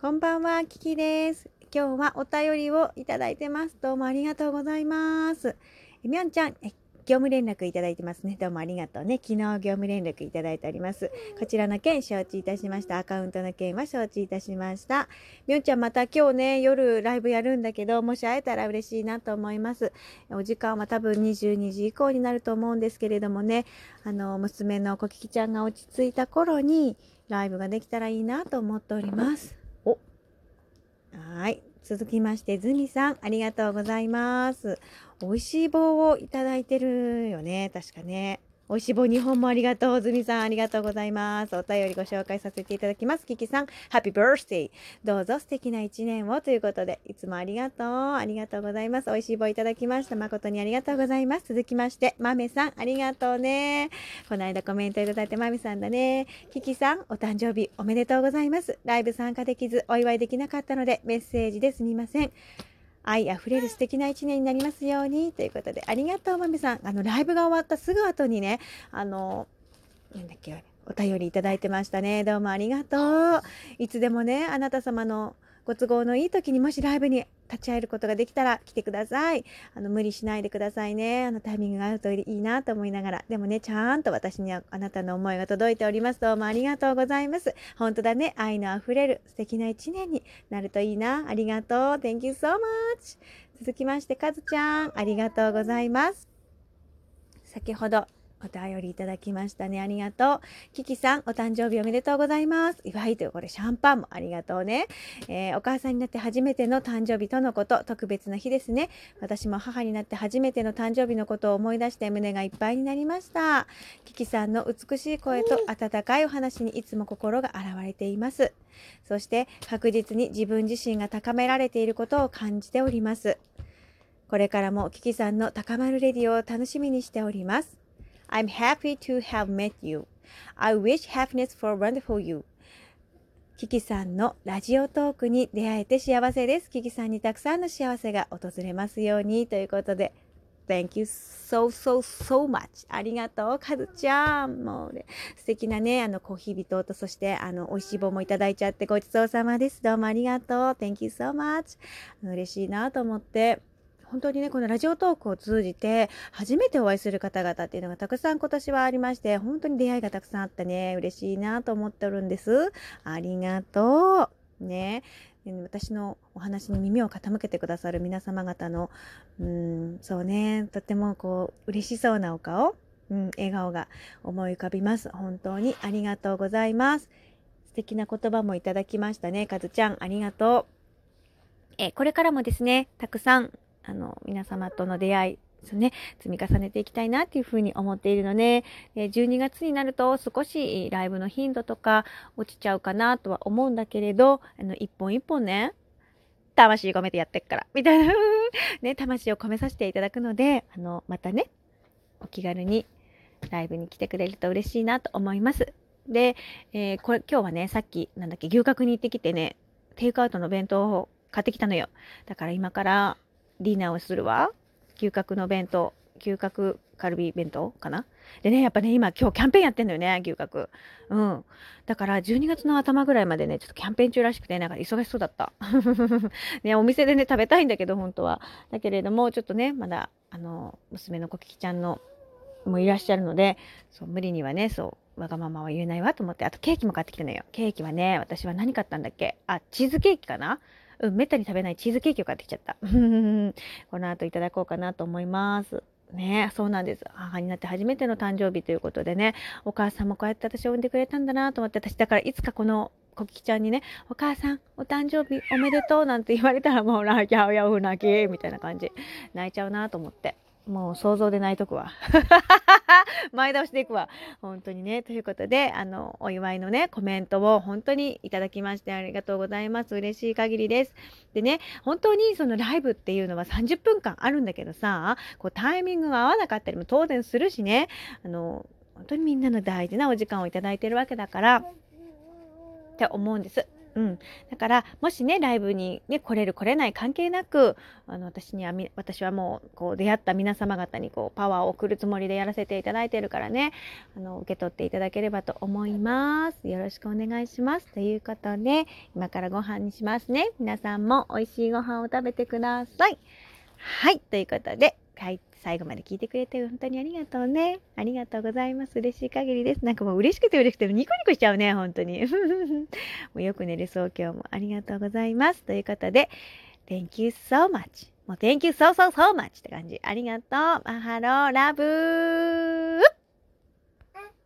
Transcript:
こんばんは、キキです。今日はお便りをいただいてます。どうもありがとうございます。えみょんちゃん、え業務連絡いただいてますね。どうもありがとうね。昨日業務連絡いただいております。こちらの件承知いたしました。アカウントの件は承知いたしました。みょんちゃんまた今日ね、夜ライブやるんだけど、もし会えたら嬉しいなと思います。お時間は多分22時以降になると思うんですけれどもね、あの、娘のこききちゃんが落ち着いた頃に、ライブができたらいいなと思っております。はい。続きまして、ズミさん、ありがとうございます。美味しい棒をいただいてるよね。確かね。美味しい棒2本もありがとう。ズミさん、ありがとうございます。お便りご紹介させていただきます。キキさん、ハッピーバースデー。どうぞ素敵な一年をということで、いつもありがとう。ありがとうございます。美味しい棒いただきました。誠にありがとうございます。続きまして、まめさん、ありがとうね。この間コメントいただいてまめさんだね。キキさん、お誕生日おめでとうございます。ライブ参加できずお祝いできなかったのでメッセージですみません。愛あふれる素敵な一年になりますようにということでありがとうまめさん。あのライブが終わったすぐ後にねあのなんだっけお便りいただいてましたね。どうもありがとう。いつでもねあなた様のご都合のいい時にもしライブに立ち会えることができたら来てください。あの無理しないでくださいね。あのタイミングがあるといいなと思いながら。でもねちゃんと私にはあなたの思いが届いております。どうもありがとうございます。本当だね。愛のあふれる素敵な一年になるといいな。ありがとう。Thank you so much 続きましてかずちゃん。ありがとうございます。先ほどお便りいただきましたね。ありがとう。キキさん、お誕生日おめでとうございます。祝いというこれシャンパンもありがとうね、えーお母さんになって初めての誕生日とのこと、特別な日ですね。私も母になって初めての誕生日のことを思い出して胸がいっぱいになりました。キキさんの美しい声と温かいお話にいつも心が洗われています。そして確実に自分自身が高められていることを感じております。これからもキキさんの高まるレディオを楽しみにしております。I'm happy to have met you. I wish happiness for wonderful you. キキさんのラジオトークに出会えて幸せです。キキさんにたくさんの幸せが訪れますようにということで。Thank you so, so, so much. ありがとう、かずちゃん。もうね、素敵なね、あの、コーヒー微糖と、そして、あの、美味しい棒もいただいちゃってごちそうさまです。どうもありがとう。Thank you so much. 嬉しいなと思って。本当にね、このラジオトークを通じて、初めてお会いする方々っていうのがたくさん今年はありまして、本当に出会いがたくさんあったね。嬉しいなと思っておるんです。ありがとう。ね。私のお話に耳を傾けてくださる皆様方の、うん、そうね、とてもこう、嬉しそうなお顔、うん、笑顔が思い浮かびます。本当にありがとうございます。素敵な言葉もいただきましたね。かずちゃん、ありがとう。え、これからもですね、たくさんあの、皆様との出会いですね、積み重ねていきたいなっていうふうに思っているので、え12月になると少しライブの頻度とか落ちちゃうかなとは思うんだけれど、あの、一本一本ね、魂込めてやってっから、みたいな、ね、魂を込めさせていただくので、あの、またね、お気軽にライブに来てくれると嬉しいなと思います。で、えーこれ、今日はね、さっき、なんだっけ、牛角に行ってきてね、テイクアウトの弁当を買ってきたのよ。だから今から、ディナーをするわ。牛角の弁当。牛角カルビ弁当かなでね、やっぱね、今今日キャンペーンやってんのよね、牛角。うん。だから12月の頭ぐらいまでね、ちょっとキャンペーン中らしくて、なんか忙しそうだった。ね、お店でね、食べたいんだけど、本当は。だけれども、ちょっとね、まだ、あの、娘のコキキちゃんの、もいらっしゃるので、そう、無理にはね、そう、わがままは言えないわと思って、あとケーキも買ってきたのよ。ケーキはね、私は何買ったんだっけ？あ、チーズケーキかなうん、めったに食べないチーズケーキを買ってきちゃった。この後いただこうかなと思います。ねそうなんです。母になって初めての誕生日ということでね、お母さんもこうやって私を産んでくれたんだなと思って、私だからいつかこのコキキちゃんにね、お母さん、お誕生日おめでとうなんて言われたらもう泣きゃうやう泣きみたいな感じ。泣いちゃうなと思って。もう想像で泣いとくわ。前倒しでいくわ。本当にね。ということで、あの、お祝いのね、コメントを本当にいただきましてありがとうございます。嬉しい限りです。でね、本当にそのライブっていうのは30分間あるんだけどさ、こうタイミングが合わなかったりも当然するしね、あの、本当にみんなの大事なお時間をいただいてるわけだから、って思うんです。うん。だから、もしね、ライブにね、来れる来れない関係なく、あの、私には、私はもう、こう、出会った皆様方に、こう、パワーを送るつもりでやらせていただいてるからね、あの、受け取っていただければと思います。よろしくお願いします。ということで、今からご飯にしますね。皆さんも美味しいご飯を食べてください。はい。ということで、はい最後まで聞いてくれて本当にありがとうね。ありがとうございます。嬉しい限りです。なんかもう嬉しくて嬉しくてニコニコしちゃうね、本当に。もうよく寝れそう今日もありがとうございます。ということで、Thank you so much. もう Thank you so so so much って感じ。ありがとう。マハローラブ